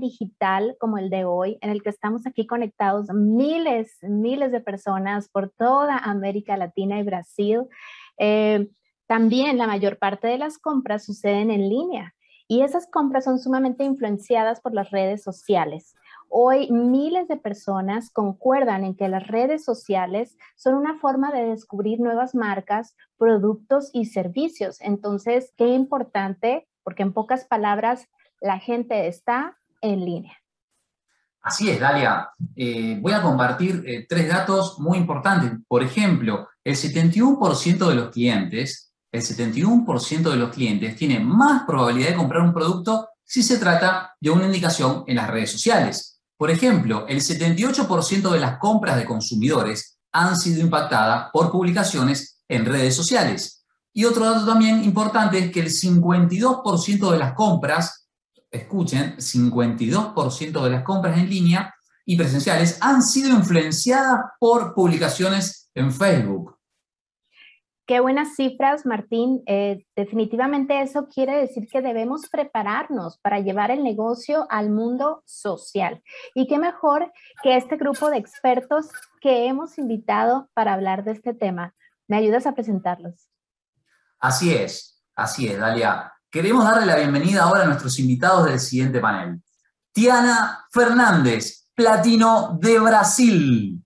Digital como el de hoy, en el que estamos aquí conectados miles, miles de personas por toda América Latina y Brasil, eh, también la mayor parte de las compras suceden en línea y esas compras son sumamente influenciadas por las redes sociales. Hoy miles de personas concuerdan en que las redes sociales son una forma de descubrir nuevas marcas, productos y servicios. Entonces, qué importante, porque en pocas palabras, la gente está en línea. Así es, Dalia. Eh, voy a compartir eh, tres datos muy importantes. Por ejemplo, el 71% de los clientes, el 71% de los clientes tiene más probabilidad de comprar un producto si se trata de una indicación en las redes sociales. Por ejemplo, el 78% de las compras de consumidores han sido impactadas por publicaciones en redes sociales. Y otro dato también importante es que el 52% de las compras escuchen, 52% de las compras en línea y presenciales han sido influenciadas por publicaciones en Facebook. Qué buenas cifras, Martín. Eh, definitivamente eso quiere decir que debemos prepararnos para llevar el negocio al mundo social. Y qué mejor que este grupo de expertos que hemos invitado para hablar de este tema. ¿Me ayudas a presentarlos? Así es, así es, Dalia. Queremos darle la bienvenida ahora a nuestros invitados del siguiente panel. Tiana Fernández, Platino de Brasil.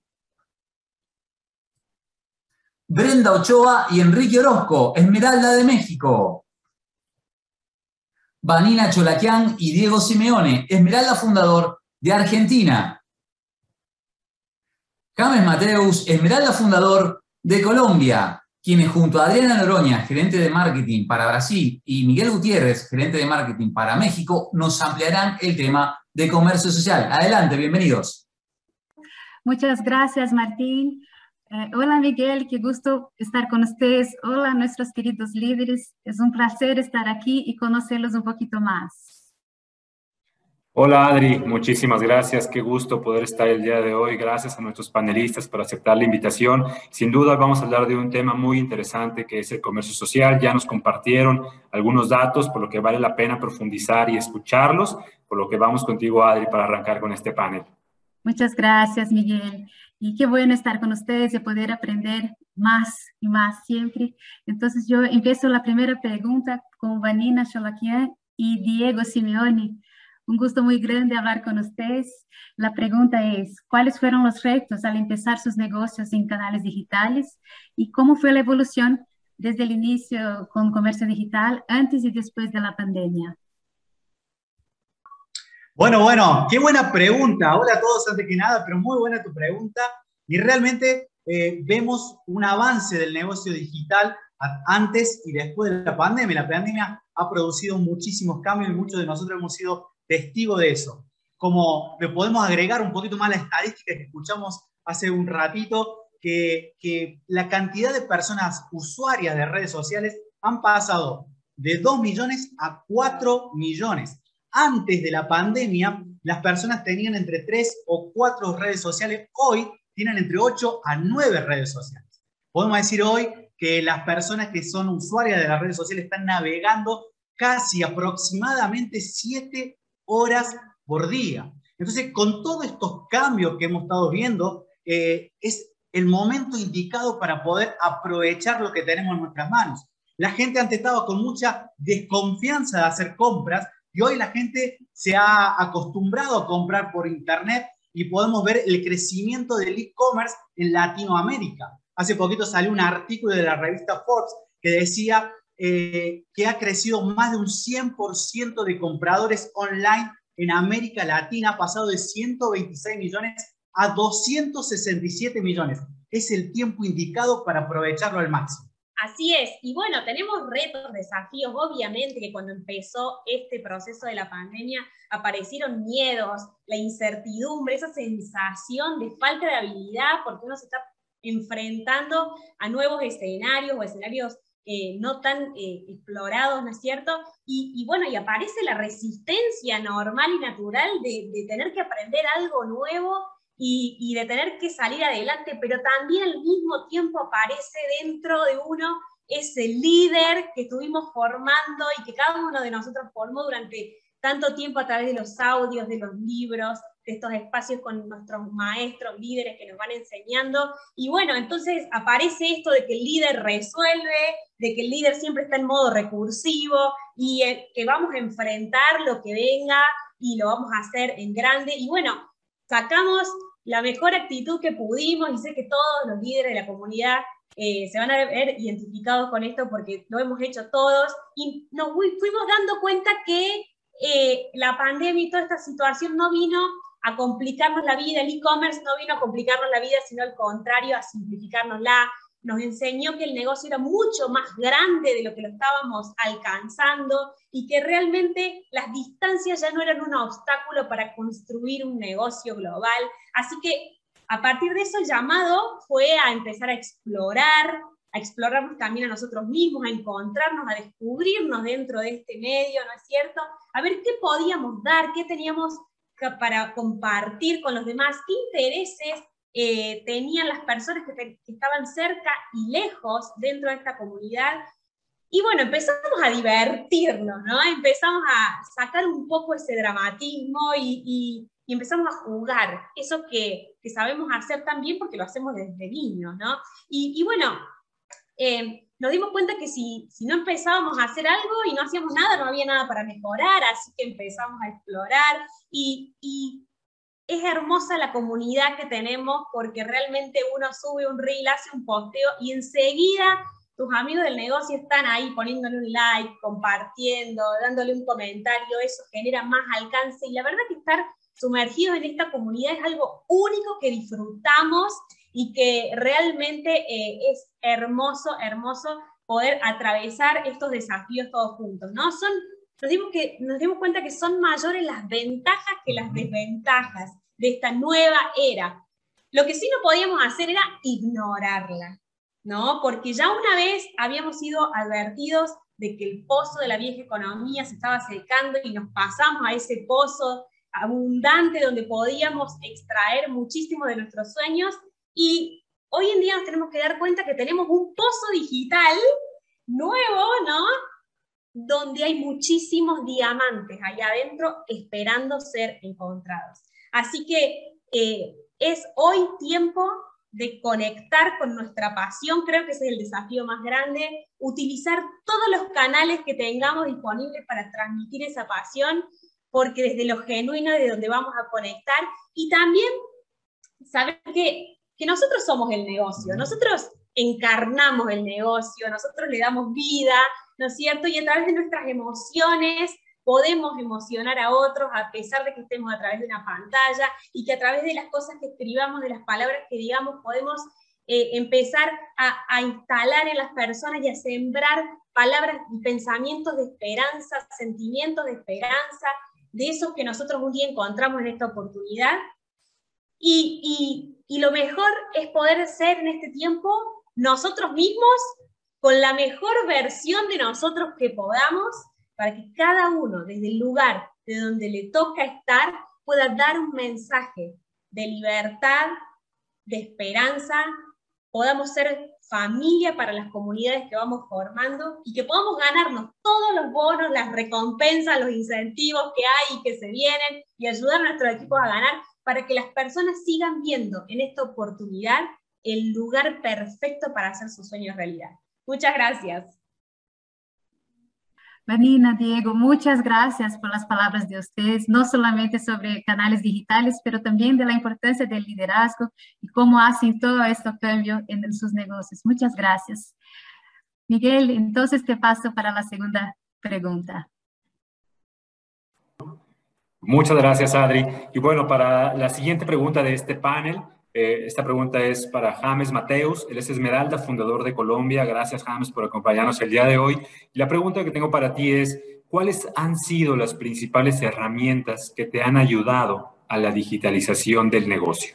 Brenda Ochoa y Enrique Orozco, Esmeralda de México. Vanina Cholaquian y Diego Simeone, Esmeralda fundador de Argentina. James Mateus, Esmeralda fundador de Colombia quienes junto a Adriana Noroña, gerente de marketing para Brasil, y Miguel Gutiérrez, gerente de marketing para México, nos ampliarán el tema de comercio social. Adelante, bienvenidos. Muchas gracias, Martín. Eh, hola, Miguel, qué gusto estar con ustedes. Hola, nuestros queridos líderes. Es un placer estar aquí y conocerlos un poquito más. Hola Adri, muchísimas gracias. Qué gusto poder estar el día de hoy. Gracias a nuestros panelistas por aceptar la invitación. Sin duda vamos a hablar de un tema muy interesante que es el comercio social. Ya nos compartieron algunos datos, por lo que vale la pena profundizar y escucharlos, por lo que vamos contigo Adri para arrancar con este panel. Muchas gracias Miguel. Y qué bueno estar con ustedes y poder aprender más y más siempre. Entonces yo empiezo la primera pregunta con Vanina Cholaquian y Diego Simeone. Un gusto muy grande hablar con ustedes. La pregunta es, ¿cuáles fueron los retos al empezar sus negocios en canales digitales y cómo fue la evolución desde el inicio con comercio digital antes y después de la pandemia? Bueno, bueno, qué buena pregunta. Hola a todos antes que nada, pero muy buena tu pregunta. Y realmente eh, vemos un avance del negocio digital antes y después de la pandemia. La pandemia ha producido muchísimos cambios y muchos de nosotros hemos sido testigo de eso. Como le podemos agregar un poquito más la estadística que escuchamos hace un ratito, que, que la cantidad de personas usuarias de redes sociales han pasado de 2 millones a 4 millones. Antes de la pandemia, las personas tenían entre 3 o 4 redes sociales. Hoy tienen entre 8 a 9 redes sociales. Podemos decir hoy que las personas que son usuarias de las redes sociales están navegando casi aproximadamente 7 horas por día. Entonces, con todos estos cambios que hemos estado viendo, eh, es el momento indicado para poder aprovechar lo que tenemos en nuestras manos. La gente antes estaba con mucha desconfianza de hacer compras y hoy la gente se ha acostumbrado a comprar por Internet y podemos ver el crecimiento del e-commerce en Latinoamérica. Hace poquito salió un artículo de la revista Forbes que decía eh, que ha crecido más de un 100% de compradores online en América Latina, ha pasado de 126 millones a 267 millones. Es el tiempo indicado para aprovecharlo al máximo. Así es, y bueno, tenemos retos, desafíos, obviamente que cuando empezó este proceso de la pandemia aparecieron miedos, la incertidumbre, esa sensación de falta de habilidad, porque uno se está enfrentando a nuevos escenarios o escenarios eh, no tan eh, explorados, ¿no es cierto? Y, bueno, y aparece la resistencia normal y natural de, tener que aprender algo nuevo y, y, de tener que salir adelante, pero también al mismo tiempo aparece dentro de uno ese líder que estuvimos formando y que cada uno de nosotros formó durante tanto tiempo a través de los audios, de los libros, estos espacios con nuestros maestros, líderes que nos van enseñando. Y bueno, entonces aparece esto de que el líder resuelve, de que el líder siempre está en modo recursivo y que vamos a enfrentar lo que venga y lo vamos a hacer en grande. Y bueno, sacamos la mejor actitud que pudimos y sé que todos los líderes de la comunidad eh, se van a ver identificados con esto porque lo hemos hecho todos y nos fuimos dando cuenta que eh, la pandemia y toda esta situación no vino a complicarnos la vida, el e-commerce no vino a complicarnos la vida, sino al contrario, a simplificárnosla. Nos enseñó que el negocio era mucho más grande de lo que lo estábamos alcanzando y que realmente las distancias ya no eran un obstáculo para construir un negocio global. Así que a partir de eso el llamado fue a empezar a explorar, a explorarnos también a nosotros mismos, a encontrarnos, a descubrirnos dentro de este medio, ¿no es cierto? A ver qué podíamos dar, qué teníamos para compartir con los demás, qué intereses eh, tenían las personas que, estaban cerca y lejos dentro de esta comunidad. Y bueno, empezamos a divertirnos, ¿no? Empezamos a sacar un poco ese dramatismo y, empezamos a jugar, eso que, sabemos hacer también porque lo hacemos desde niños, ¿no? Y, bueno, eh, nos dimos cuenta que si, si no empezábamos a hacer algo y no hacíamos nada, no había nada para mejorar, así que empezamos a explorar. Y, y es hermosa la comunidad que tenemos porque realmente uno sube un reel, hace un posteo y enseguida tus amigos del negocio están ahí poniéndole un like, compartiendo, dándole un comentario, eso genera más alcance y la verdad que estar sumergidos en esta comunidad es algo único que disfrutamos y que realmente eh, es hermoso, hermoso poder atravesar estos desafíos todos juntos, ¿no? Son, nos dimos, que, nos dimos cuenta que son mayores las ventajas que las desventajas de esta nueva era. Lo que sí no podíamos hacer era ignorarla, ¿no? Porque ya una vez habíamos sido advertidos de que el pozo de la vieja economía se estaba secando y nos pasamos a ese pozo abundante donde podíamos extraer muchísimo de nuestros sueños y hoy en día nos tenemos que dar cuenta que tenemos un pozo digital nuevo, ¿no? Donde hay muchísimos diamantes allá adentro esperando ser encontrados. Así que eh, es hoy tiempo de conectar con nuestra pasión, creo que ese es el desafío más grande, utilizar todos los canales que tengamos disponibles para transmitir esa pasión, porque desde lo genuino de donde vamos a conectar y también saber que que nosotros somos el negocio, nosotros encarnamos el negocio, nosotros le damos vida, ¿no es cierto? Y a través de nuestras emociones podemos emocionar a otros a pesar de que estemos a través de una pantalla y que a través de las cosas que escribamos, de las palabras que digamos, podemos eh, empezar a, a, instalar en las personas y a sembrar palabras y pensamientos de esperanza, sentimientos de esperanza, de esos que nosotros un día encontramos en esta oportunidad. Y, y, y lo mejor es poder ser en este tiempo nosotros mismos con la mejor versión de nosotros que podamos para que cada uno desde el lugar de donde le toca estar pueda dar un mensaje de libertad, de esperanza, podamos ser familia para las comunidades que vamos formando y que podamos ganarnos todos los bonos, las recompensas, los incentivos que hay y que se vienen y ayudar a nuestros equipos a ganar para que las personas sigan viendo en esta oportunidad el lugar perfecto para hacer sus sueños realidad. Muchas gracias. Vanina, Diego, muchas gracias por las palabras de ustedes, no solamente sobre canales digitales, pero también de la importancia del liderazgo y cómo hacen todo esto cambio en sus negocios. Muchas gracias. Miguel, entonces te paso para la segunda pregunta. Muchas gracias, Adri. Y bueno, para la siguiente pregunta de este panel, eh, esta pregunta es para James Mateus, él es Esmeralda, fundador de Colombia. Gracias, James, por acompañarnos el día de hoy. Y la pregunta que tengo para ti es, ¿cuáles han sido las principales herramientas que te han ayudado a la digitalización del negocio?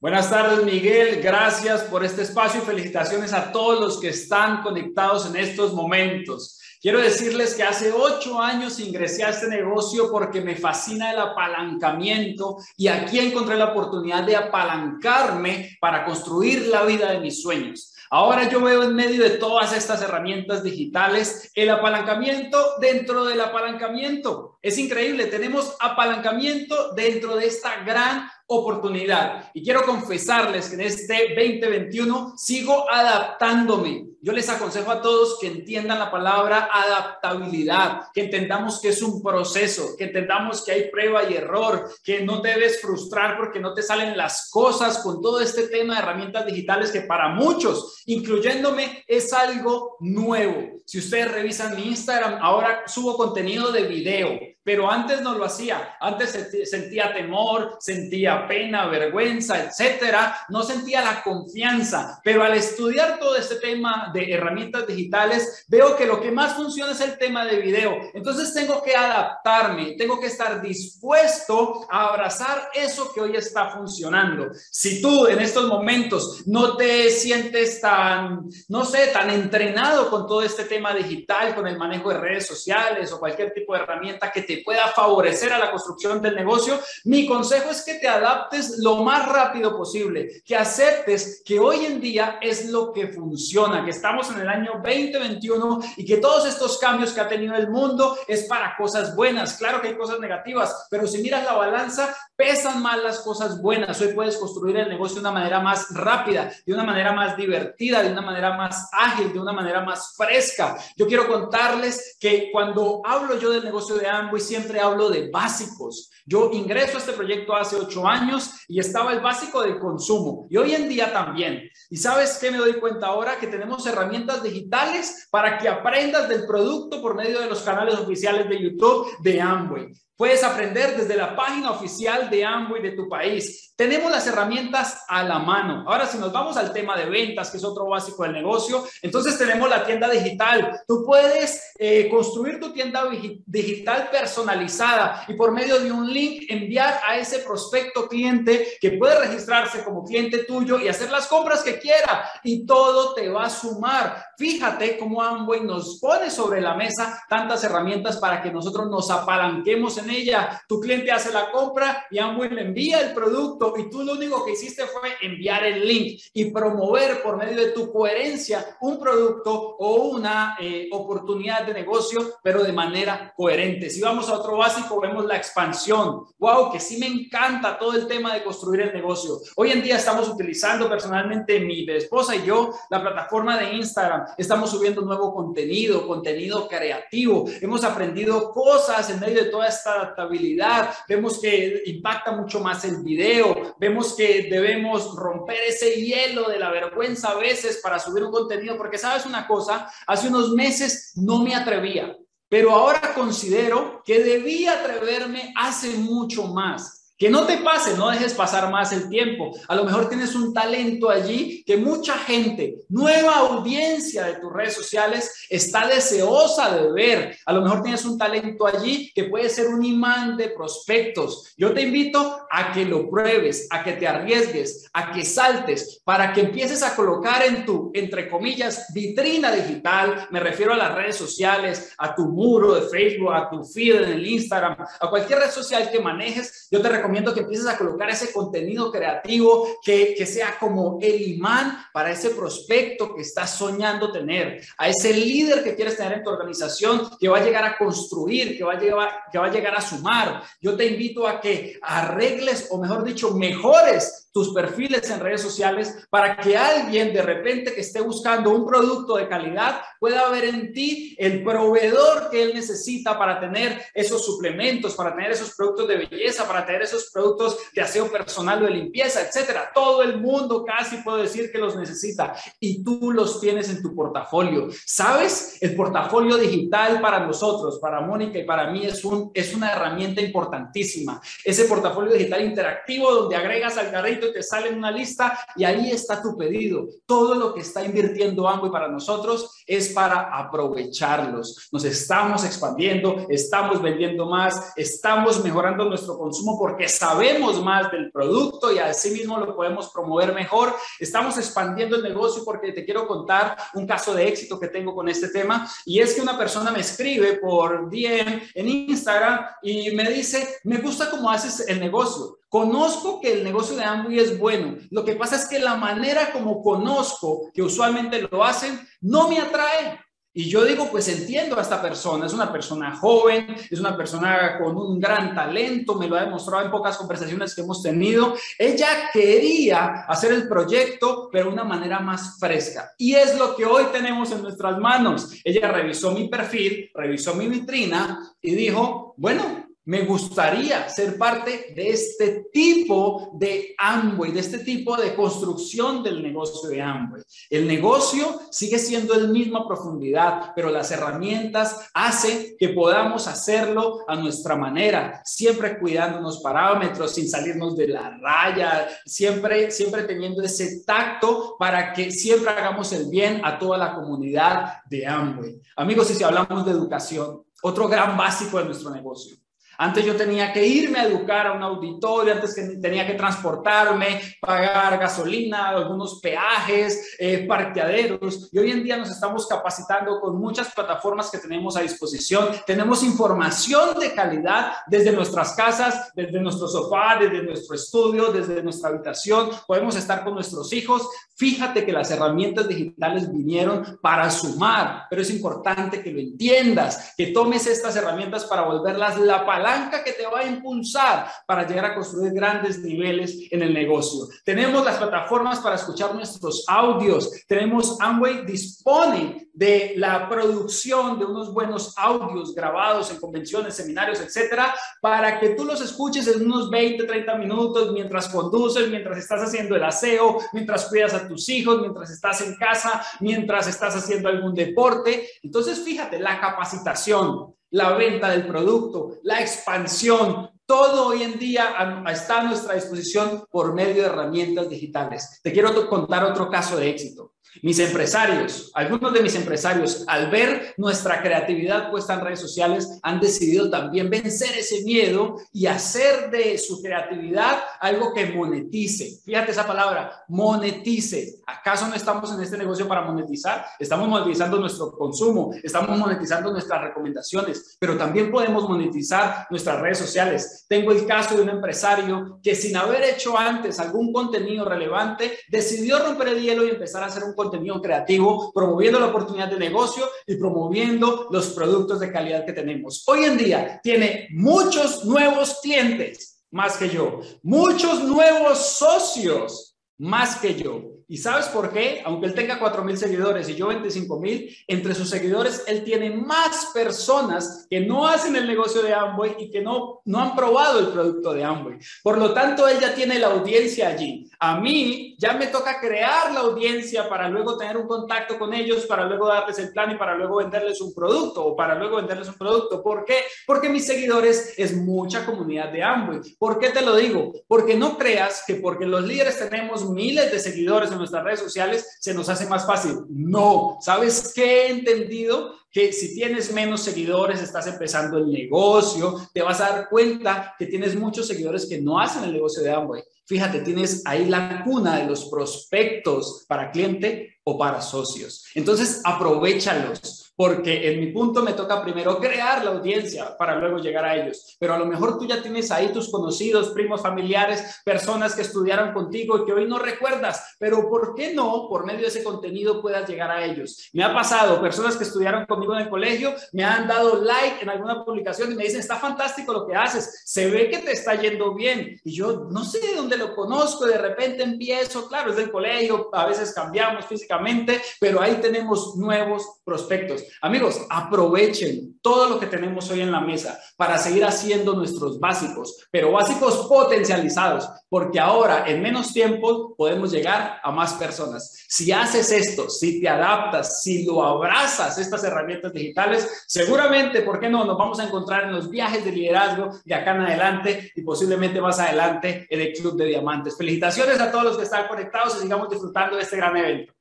Buenas tardes, Miguel. Gracias por este espacio y felicitaciones a todos los que están conectados en estos momentos. Quiero decirles que hace ocho años ingresé a este negocio porque me fascina el apalancamiento y aquí encontré la oportunidad de apalancarme para construir la vida de mis sueños. Ahora yo veo en medio de todas estas herramientas digitales el apalancamiento dentro del apalancamiento. Es increíble, tenemos apalancamiento dentro de esta gran oportunidad. Y quiero confesarles que en este 2021 sigo adaptándome. Yo les aconsejo a todos que entiendan la palabra adaptabilidad, que entendamos que es un proceso, que entendamos que hay prueba y error, que no te debes frustrar porque no te salen las cosas con todo este tema de herramientas digitales que para muchos, incluyéndome, es algo nuevo. Si ustedes revisan mi Instagram, ahora subo contenido de video pero antes no lo hacía. Antes sentía temor, sentía pena, vergüenza, etcétera. No sentía la confianza. Pero al estudiar todo este tema de herramientas digitales, veo que lo que más funciona es el tema de video. Entonces tengo que adaptarme, tengo que estar dispuesto a abrazar eso que hoy está funcionando. Si tú en estos momentos no te sientes tan, no sé, tan entrenado con todo este tema digital, con el manejo de redes sociales o cualquier tipo de herramienta que te pueda favorecer a la construcción del negocio, mi consejo es que te adaptes lo más rápido posible, que aceptes que hoy en día es lo que funciona, que estamos en el año 2021 y que todos estos cambios que ha tenido el mundo es para cosas buenas. Claro que hay cosas negativas, pero si miras la balanza, pesan más las cosas buenas. Hoy puedes construir el negocio de una manera más rápida, de una manera más divertida, de una manera más ágil, de una manera más fresca. Yo quiero contarles que cuando hablo yo del negocio de Amway, siempre hablo de básicos. Yo ingreso a este proyecto hace ocho años y estaba el básico del consumo y hoy en día también. Y sabes qué me doy cuenta ahora que tenemos herramientas digitales para que aprendas del producto por medio de los canales oficiales de YouTube de Amway. Puedes aprender desde la página oficial de Amway de tu país. Tenemos las herramientas a la mano. Ahora, si nos vamos al tema de ventas, que es otro básico del negocio, entonces tenemos la tienda digital. Tú puedes eh, construir tu tienda digital personalizada y por medio de un link enviar a ese prospecto cliente que puede registrarse como cliente tuyo y hacer las compras que quiera y todo te va a sumar. Fíjate cómo Amway nos pone sobre la mesa tantas herramientas para que nosotros nos apalanquemos en ella. Tu cliente hace la compra y Amway le envía el producto y tú lo único que hiciste fue enviar el link y promover por medio de tu coherencia un producto o una eh, oportunidad de negocio, pero de manera coherente. Si vamos a otro básico, vemos la expansión. Wow, que sí me encanta todo el tema de construir el negocio. Hoy en día estamos utilizando personalmente mi esposa y yo la plataforma de Instagram. Estamos subiendo nuevo contenido, contenido creativo. Hemos aprendido cosas en medio de toda esta adaptabilidad, vemos que impacta mucho más el video, vemos que debemos romper ese hielo de la vergüenza a veces para subir un contenido, porque sabes una cosa, hace unos meses no me atrevía, pero ahora considero que debía atreverme hace mucho más. Que no te pase, no dejes pasar más el tiempo. A lo mejor tienes un talento allí que mucha gente, nueva audiencia de tus redes sociales, está deseosa de ver. A lo mejor tienes un talento allí que puede ser un imán de prospectos. Yo te invito a que lo pruebes, a que te arriesgues, a que saltes, para que empieces a colocar en tu, entre comillas, vitrina digital. Me refiero a las redes sociales, a tu muro de Facebook, a tu feed en el Instagram, a cualquier red social que manejes. Yo te recomiendo que empieces a colocar ese contenido creativo que, que sea como el imán para ese prospecto que estás soñando tener, a ese líder que quieres tener en tu organización, que va a llegar a construir, que va a llegar, que va a, llegar a sumar. Yo te invito a que arregles, o mejor dicho, mejores tus perfiles en redes sociales para que alguien de repente que esté buscando un producto de calidad pueda ver en ti el proveedor que él necesita para tener esos suplementos, para tener esos productos de belleza, para tener esos productos de aseo personal o de limpieza, etcétera. Todo el mundo casi puedo decir que los necesita y tú los tienes en tu portafolio. ¿Sabes? El portafolio digital para nosotros, para Mónica y para mí es, un, es una herramienta importantísima. Ese portafolio digital interactivo donde agregas al carrito y te sale una lista y ahí está tu pedido. Todo lo que está invirtiendo Amway para nosotros es para aprovecharlos. Nos estamos expandiendo, estamos vendiendo más, estamos mejorando nuestro consumo porque sabemos más del producto y así mismo lo podemos promover mejor. Estamos expandiendo el negocio porque te quiero contar un caso de éxito que tengo con este tema y es que una persona me escribe por DM en Instagram y me dice, me gusta cómo haces el negocio. Conozco que el negocio de Amway es bueno. Lo que pasa es que la manera como conozco que usualmente lo hacen no me atrae. Y yo digo, pues entiendo a esta persona, es una persona joven, es una persona con un gran talento, me lo ha demostrado en pocas conversaciones que hemos tenido. Ella quería hacer el proyecto, pero de una manera más fresca. Y es lo que hoy tenemos en nuestras manos. Ella revisó mi perfil, revisó mi vitrina y dijo, bueno, me gustaría ser parte de este tipo de Amway, de este tipo de construcción del negocio de Amway. El negocio sigue siendo el mismo a profundidad, pero las herramientas hacen que podamos hacerlo a nuestra manera, siempre cuidándonos parámetros, sin salirnos de la raya, siempre, siempre teniendo ese tacto para que siempre hagamos el bien a toda la comunidad de Amway. Amigos, y si hablamos de educación, otro gran básico de nuestro negocio antes yo tenía que irme a educar a un auditorio, antes que tenía que transportarme, pagar gasolina, algunos peajes, eh, parqueaderos. Y hoy en día nos estamos capacitando con muchas plataformas que tenemos a disposición. Tenemos información de calidad desde nuestras casas, desde nuestro sofá, desde nuestro estudio, desde nuestra habitación. Podemos estar con nuestros hijos. Fíjate que las herramientas digitales vinieron para sumar, pero es importante que lo entiendas, que tomes estas herramientas para volverlas la palabra que te va a impulsar para llegar a construir grandes niveles en el negocio. Tenemos las plataformas para escuchar nuestros audios. Tenemos Amway dispone de la producción de unos buenos audios grabados en convenciones, seminarios, etcétera, para que tú los escuches en unos 20, 30 minutos mientras conduces, mientras estás haciendo el aseo, mientras cuidas a tus hijos, mientras estás en casa, mientras estás haciendo algún deporte. Entonces, fíjate, la capacitación, la venta del producto, la expansión, todo hoy en día está a nuestra disposición por medio de herramientas digitales. Te quiero contar otro caso de éxito. Mis empresarios, algunos de mis empresarios, al ver nuestra creatividad puesta en redes sociales, han decidido también vencer ese miedo y hacer de su creatividad algo que monetice. Fíjate esa palabra, monetice. ¿Acaso no estamos en este negocio para monetizar? Estamos monetizando nuestro consumo, estamos monetizando nuestras recomendaciones, pero también podemos monetizar nuestras redes sociales. Tengo el caso de un empresario que sin haber hecho antes algún contenido relevante, decidió romper el hielo y empezar a hacer un contenido creativo, promoviendo la oportunidad de negocio y promoviendo los productos de calidad que tenemos. Hoy en día tiene muchos nuevos clientes, más que yo, muchos nuevos socios, más que yo. ¿Y sabes por qué? Aunque él tenga 4 mil seguidores y yo 25 mil, entre sus seguidores él tiene más personas que no hacen el negocio de Amway y que no, no han probado el producto de Amway. Por lo tanto, él ya tiene la audiencia allí. A mí ya me toca crear la audiencia para luego tener un contacto con ellos, para luego darles el plan y para luego venderles un producto o para luego venderles un producto. ¿Por qué? Porque mis seguidores es mucha comunidad de Amway. ¿Por qué te lo digo? Porque no creas que porque los líderes tenemos miles de seguidores en nuestras redes sociales, se nos hace más fácil. No, ¿sabes qué he entendido? Que si tienes menos seguidores, estás empezando el negocio, te vas a dar cuenta que tienes muchos seguidores que no hacen el negocio de Amway. Fíjate, tienes ahí la cuna de los prospectos para cliente o para socios. Entonces, aprovechalos porque en mi punto me toca primero crear la audiencia para luego llegar a ellos. Pero a lo mejor tú ya tienes ahí tus conocidos, primos, familiares, personas que estudiaron contigo y que hoy no recuerdas, pero ¿por qué no por medio de ese contenido puedas llegar a ellos? Me ha pasado, personas que estudiaron conmigo en el colegio me han dado like en alguna publicación y me dicen, está fantástico lo que haces, se ve que te está yendo bien. Y yo no sé de dónde lo conozco, de repente empiezo, claro, es del colegio, a veces cambiamos físicamente, pero ahí tenemos nuevos prospectos. Amigos, aprovechen todo lo que tenemos hoy en la mesa para seguir haciendo nuestros básicos, pero básicos potencializados, porque ahora en menos tiempo podemos llegar a más personas. Si haces esto, si te adaptas, si lo abrazas, estas herramientas digitales, seguramente, ¿por qué no? Nos vamos a encontrar en los viajes de liderazgo de acá en adelante y posiblemente más adelante en el Club de Diamantes. Felicitaciones a todos los que están conectados y sigamos disfrutando de este gran evento.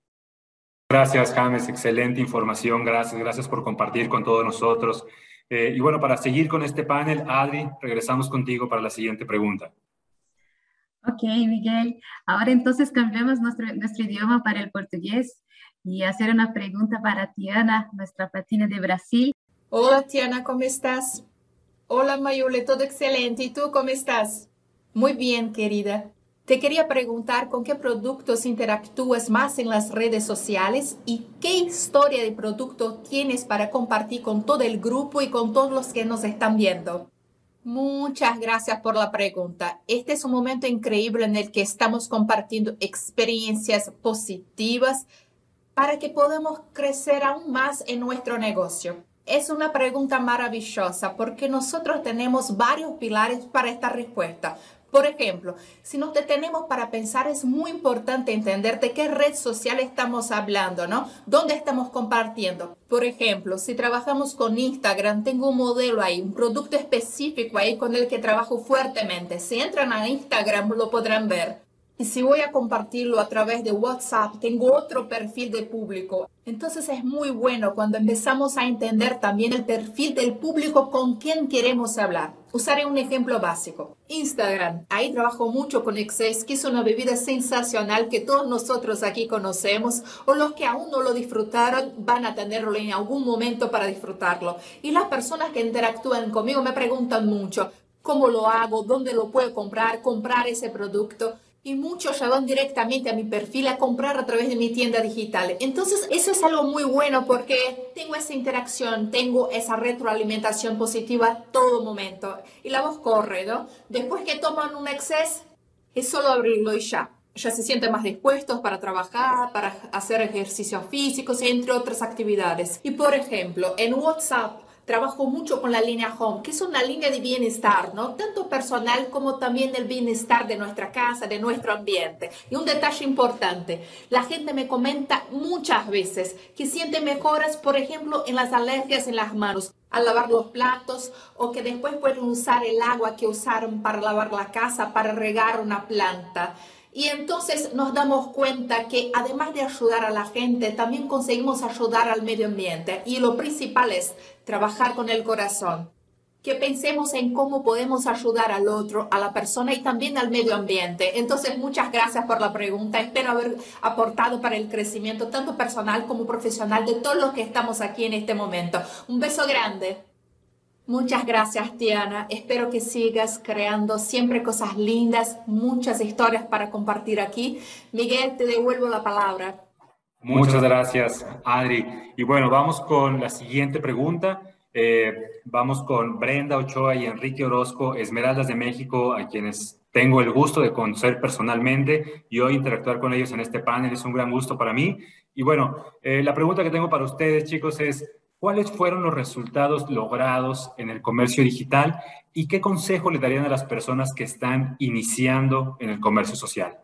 Gracias, James. Excelente información. Gracias, gracias por compartir con todos nosotros. Eh, y bueno, para seguir con este panel, Adri, regresamos contigo para la siguiente pregunta. Ok, Miguel. Ahora entonces cambiamos nuestro, nuestro idioma para el portugués y hacer una pregunta para Tiana, nuestra patina de Brasil. Hola, Tiana, ¿cómo estás? Hola, Mayule, todo excelente. ¿Y tú cómo estás? Muy bien, querida. Te quería preguntar con qué productos interactúas más en las redes sociales y qué historia de producto tienes para compartir con todo el grupo y con todos los que nos están viendo. Muchas gracias por la pregunta. Este es un momento increíble en el que estamos compartiendo experiencias positivas para que podamos crecer aún más en nuestro negocio. Es una pregunta maravillosa porque nosotros tenemos varios pilares para esta respuesta. Por ejemplo, si nos detenemos para pensar, es muy importante entender de qué red social estamos hablando, ¿no? ¿Dónde estamos compartiendo? Por ejemplo, si trabajamos con Instagram, tengo un modelo ahí, un producto específico ahí con el que trabajo fuertemente. Si entran a Instagram, lo podrán ver. Y si voy a compartirlo a través de WhatsApp, tengo otro perfil de público. Entonces es muy bueno cuando empezamos a entender también el perfil del público con quien queremos hablar. Usaré un ejemplo básico. Instagram. Ahí trabajo mucho con Excess, que es una bebida sensacional que todos nosotros aquí conocemos o los que aún no lo disfrutaron van a tenerlo en algún momento para disfrutarlo. Y las personas que interactúan conmigo me preguntan mucho, ¿cómo lo hago? ¿Dónde lo puedo comprar? ¿Comprar ese producto? Y muchos ya van directamente a mi perfil a comprar a través de mi tienda digital. Entonces, eso es algo muy bueno porque tengo esa interacción, tengo esa retroalimentación positiva todo momento. Y la voz corre, ¿no? Después que toman un exceso, es solo abrirlo y ya. Ya se sienten más dispuestos para trabajar, para hacer ejercicios físicos, entre otras actividades. Y por ejemplo, en WhatsApp, trabajo mucho con la línea Home, que es una línea de bienestar, ¿no? Tanto personal como también el bienestar de nuestra casa, de nuestro ambiente. Y un detalle importante, la gente me comenta muchas veces que siente mejoras, por ejemplo, en las alergias en las manos al lavar los platos o que después pueden usar el agua que usaron para lavar la casa, para regar una planta. Y entonces nos damos cuenta que además de ayudar a la gente, también conseguimos ayudar al medio ambiente. Y lo principal es trabajar con el corazón. Que pensemos en cómo podemos ayudar al otro, a la persona y también al medio ambiente. Entonces, muchas gracias por la pregunta. Espero haber aportado para el crecimiento tanto personal como profesional de todos los que estamos aquí en este momento. Un beso grande. Muchas gracias, Tiana. Espero que sigas creando siempre cosas lindas, muchas historias para compartir aquí. Miguel, te devuelvo la palabra. Muchas gracias, Adri. Y bueno, vamos con la siguiente pregunta. Eh, vamos con Brenda Ochoa y Enrique Orozco, Esmeraldas de México, a quienes tengo el gusto de conocer personalmente y hoy interactuar con ellos en este panel es un gran gusto para mí. Y bueno, eh, la pregunta que tengo para ustedes, chicos, es ¿Cuáles fueron los resultados logrados en el comercio digital y qué consejo le darían a las personas que están iniciando en el comercio social?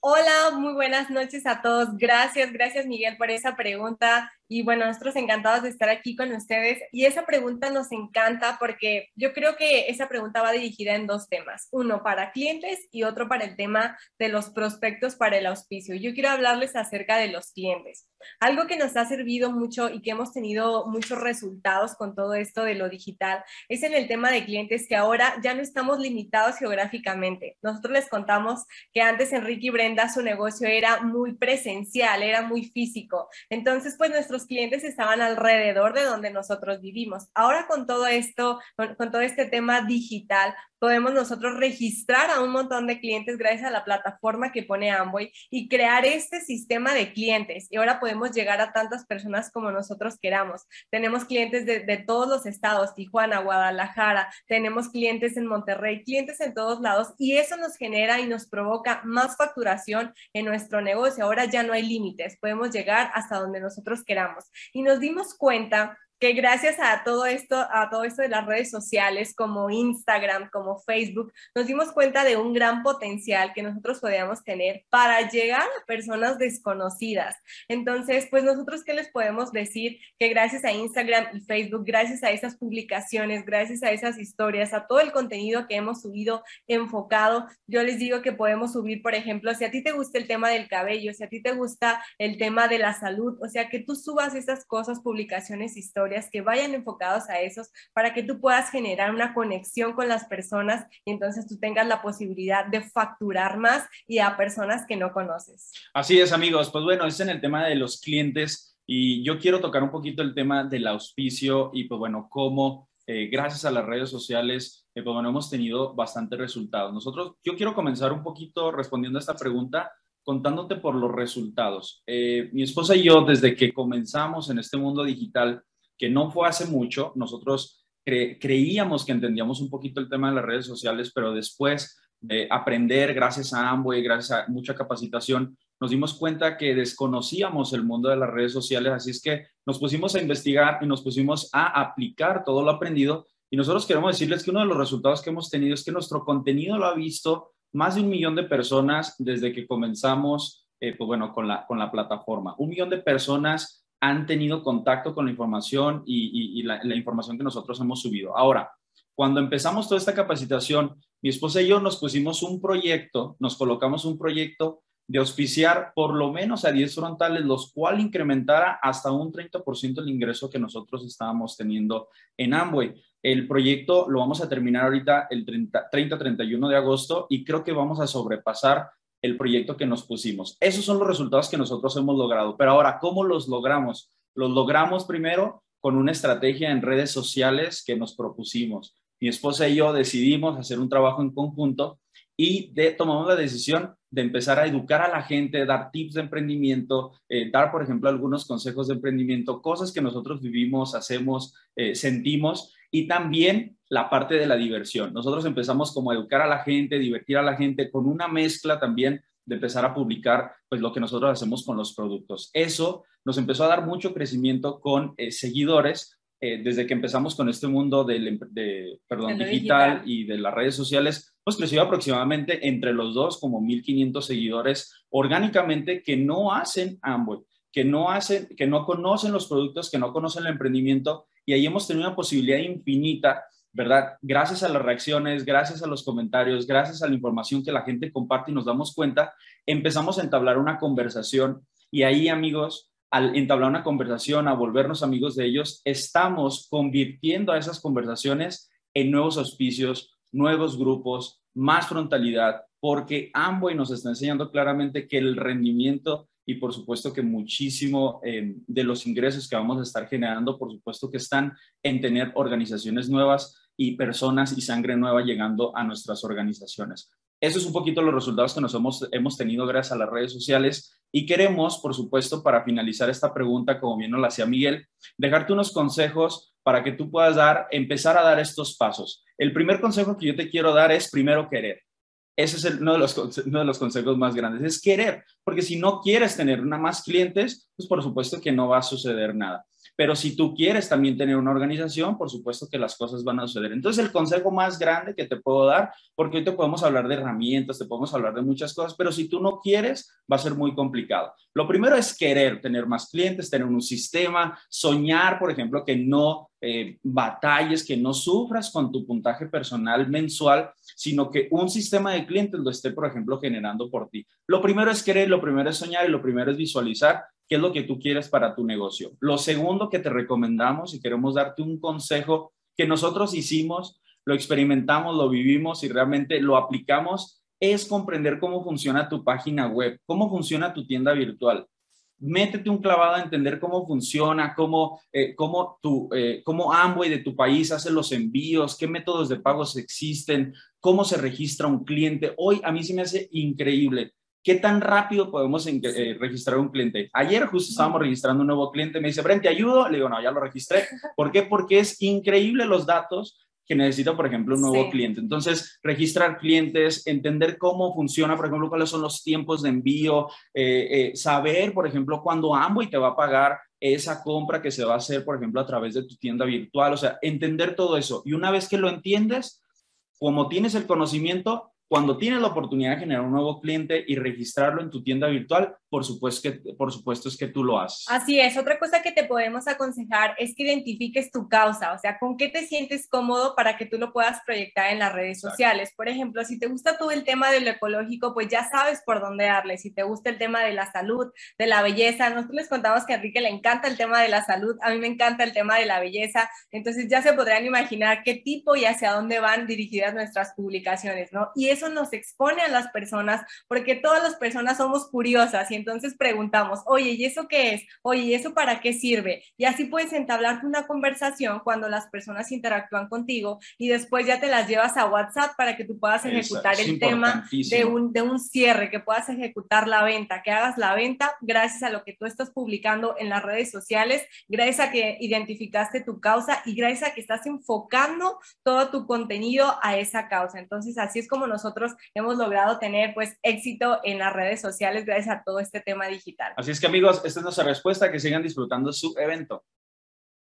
Hola, muy buenas noches a todos. Gracias, gracias Miguel por esa pregunta. Y bueno, nosotros encantados de estar aquí con ustedes. Y esa pregunta nos encanta porque yo creo que esa pregunta va dirigida en dos temas. Uno para clientes y otro para el tema de los prospectos para el auspicio. Yo quiero hablarles acerca de los clientes. Algo que nos ha servido mucho y que hemos tenido muchos resultados con todo esto de lo digital es en el tema de clientes que ahora ya no estamos limitados geográficamente. Nosotros les contamos que antes Enrique y Brenda su negocio era muy presencial, era muy físico. Entonces, pues nuestro clientes estaban alrededor de donde nosotros vivimos. Ahora con todo esto, con, todo este tema digital, podemos nosotros registrar a un montón de clientes gracias a la plataforma que pone Amway y crear este sistema de clientes. Y ahora podemos llegar a tantas personas como nosotros queramos. Tenemos clientes de, de todos los estados, Tijuana, Guadalajara, tenemos clientes en Monterrey, clientes en todos lados y eso nos genera y nos provoca más facturación en nuestro negocio. Ahora ya no hay límites, podemos llegar hasta donde nosotros queramos. Y nos dimos cuenta que gracias a todo esto, a todo esto de las redes sociales como Instagram, como Facebook, nos dimos cuenta de un gran potencial que nosotros podíamos tener para llegar a personas desconocidas. Entonces, pues nosotros qué les podemos decir que gracias a Instagram y Facebook, gracias a esas publicaciones, gracias a esas historias, a todo el contenido que hemos subido enfocado, yo les digo que podemos subir, por ejemplo, si a ti te gusta el tema del cabello, si a ti te gusta el tema de la salud, o sea, que tú subas esas cosas, publicaciones, historias historias que vayan enfocados a esos para que tú puedas generar una conexión con las personas y entonces tú tengas la posibilidad de facturar más y a personas que no conoces. Así es, amigos. Pues bueno, es en el tema de los clientes y yo quiero tocar un poquito el tema del auspicio y pues bueno, cómo eh, gracias a las redes sociales, eh, pues bueno, hemos tenido bastantes resultados. Nosotros, yo quiero comenzar un poquito respondiendo a esta pregunta contándote por los resultados. Eh, mi esposa y yo, desde que comenzamos en este mundo digital, que no fue hace mucho, nosotros creíamos que entendíamos un poquito el tema de las redes sociales, pero después de aprender, gracias a Amway, gracias a mucha capacitación, nos dimos cuenta que desconocíamos el mundo de las redes sociales, así es que nos pusimos a investigar y nos pusimos a aplicar todo lo aprendido. Y nosotros queremos decirles que uno de los resultados que hemos tenido es que nuestro contenido lo ha visto más de un millón de personas desde que comenzamos, eh, pues bueno, con la, con la plataforma. Un millón de personas han tenido contacto con la información y, la, la, información que nosotros hemos subido. Ahora, cuando empezamos toda esta capacitación, mi esposa y yo nos pusimos un proyecto, nos colocamos un proyecto de auspiciar por lo menos a 10 frontales, los cual incrementara hasta un 30% el ingreso que nosotros estábamos teniendo en Amway. El proyecto lo vamos a terminar ahorita el 30-31 de agosto y creo que vamos a sobrepasar el proyecto que nos pusimos. Esos son los resultados que nosotros hemos logrado. Pero ahora, ¿cómo los logramos? Los logramos primero con una estrategia en redes sociales que nos propusimos. Mi esposa y yo decidimos hacer un trabajo en conjunto y de, tomamos la decisión de empezar a educar a la gente, dar tips de emprendimiento, eh, dar, por ejemplo, algunos consejos de emprendimiento, cosas que nosotros vivimos, hacemos, eh, sentimos y también la parte de la diversión. Nosotros empezamos como a educar a la gente, divertir a la gente con una mezcla también de empezar a publicar pues lo que nosotros hacemos con los productos. Eso nos empezó a dar mucho crecimiento con eh, seguidores desde que empezamos con este mundo del, de, perdón, digital, y de las redes sociales, pues creció aproximadamente entre los dos como 1.500 seguidores orgánicamente que no hacen Amway, que no hacen, que no conocen los productos, que no conocen el emprendimiento y ahí hemos tenido una posibilidad infinita, ¿verdad? Gracias a las reacciones, gracias a los comentarios, gracias a la información que la gente comparte y nos damos cuenta, empezamos a entablar una conversación y ahí, amigos, al entablar una conversación, a volvernos amigos de ellos, estamos convirtiendo a esas conversaciones en nuevos auspicios, nuevos grupos, más frontalidad, porque Amway nos está enseñando claramente que el rendimiento y por supuesto que muchísimo eh, de los ingresos que vamos a estar generando, por supuesto que están en tener organizaciones nuevas y personas y sangre nueva llegando a nuestras organizaciones. Eso es un poquito los resultados que nos hemos, hemos tenido gracias a las redes sociales y queremos, por supuesto, para finalizar esta pregunta, como bien nos la hacía Miguel, dejarte unos consejos para que tú puedas dar, empezar a dar estos pasos. El primer consejo que yo te quiero dar es primero querer. Ese es uno, de los, uno de los consejos más grandes, es querer, porque si no quieres tener una más clientes, pues por supuesto que no va a suceder nada. Pero si tú quieres también tener una organización, por supuesto que las cosas van a suceder. Entonces, el consejo más grande que te puedo dar, porque hoy te podemos hablar de herramientas, te podemos hablar de muchas cosas, pero si tú no quieres, va a ser muy complicado. Lo primero es querer tener más clientes, tener un sistema, soñar, por ejemplo, que no eh, batalles, que no sufras con tu puntaje personal mensual, sino que un sistema de clientes lo esté, por ejemplo, generando por ti. Lo primero es querer, lo primero es soñar y lo primero es visualizar qué es lo que tú quieres para tu negocio. Lo segundo que te recomendamos y queremos darte un consejo que nosotros hicimos, lo experimentamos, lo vivimos y realmente lo aplicamos, es comprender cómo funciona tu página web, cómo funciona tu tienda virtual. Métete un clavado a entender cómo funciona, cómo, eh, cómo, tu, eh, cómo Amway de tu país hace los envíos, qué métodos de pagos existen, cómo se registra un cliente. Hoy a mí se me hace increíble ¿Qué tan rápido podemos eh, registrar un cliente? Ayer justo estábamos registrando un nuevo cliente, me dice, Brent, ¿te ayudo? Le digo, no, ya lo registré. ¿Por qué? Porque es increíble los datos que necesita, por ejemplo, un nuevo cliente. Entonces, registrar clientes, entender cómo funciona, por ejemplo, cuáles son los tiempos de envío, eh, eh, saber, por ejemplo, cuándo Amway te va a pagar esa compra que se va a hacer, por ejemplo, a través de tu tienda virtual. O sea, entender todo eso. Y una vez que lo entiendes, como tienes el conocimiento, cuando tienes la oportunidad de generar un nuevo cliente y registrarlo en tu tienda virtual, por supuesto, que, por supuesto es que tú lo haces. Así es, otra cosa que te podemos aconsejar es que identifiques tu causa, o sea, con qué te sientes cómodo para que tú lo puedas proyectar en las redes sociales. Por ejemplo, si te gusta todo el tema de lo ecológico, pues ya sabes por dónde darle. Si te gusta el tema de la salud, de la belleza, nosotros les contamos que a Enrique le encanta el tema de la salud, a mí me encanta el tema de la belleza, entonces ya se podrán imaginar qué tipo y hacia dónde van dirigidas nuestras publicaciones, ¿no? Y eso nos expone a las personas porque todas las personas somos curiosas y entonces preguntamos, oye, ¿y eso qué es? Oye, ¿y eso para qué sirve? Y así puedes entablar una conversación cuando las personas interactúan contigo y después ya te las llevas a WhatsApp para que tú puedas ejecutar el tema de un, de un cierre, que puedas ejecutar la venta, que hagas la venta gracias a lo que tú estás publicando en las redes sociales, gracias a que identificaste tu causa y gracias a que estás enfocando todo tu contenido a esa causa. Entonces, así es como nosotros hemos logrado tener pues éxito en las redes sociales gracias a todo este tema digital. Así es que amigos, esta es nuestra respuesta, que sigan disfrutando su evento.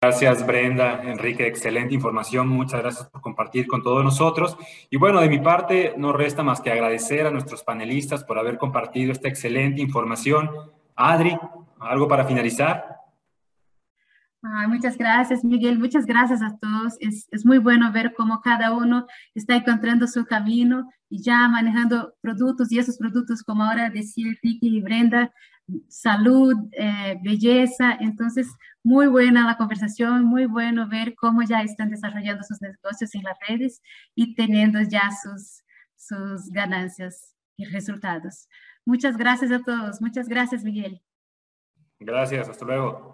Gracias Brenda, Enrique, excelente información, muchas gracias por compartir con todos nosotros. Y bueno, de mi parte no resta más que agradecer a nuestros panelistas por haber compartido esta excelente información. Adri, ¿algo para finalizar? Muchas gracias, Miguel. Muchas gracias a todos. Es, es, muy bueno ver cómo cada uno está encontrando su camino y ya manejando productos y esos productos, como ahora decía Ricky y Brenda, salud, eh, belleza. Entonces, muy buena la conversación, muy bueno ver cómo ya están desarrollando sus negocios en las redes y teniendo ya sus, sus ganancias y resultados. Muchas gracias a todos. Muchas gracias, Miguel. Gracias, hasta luego.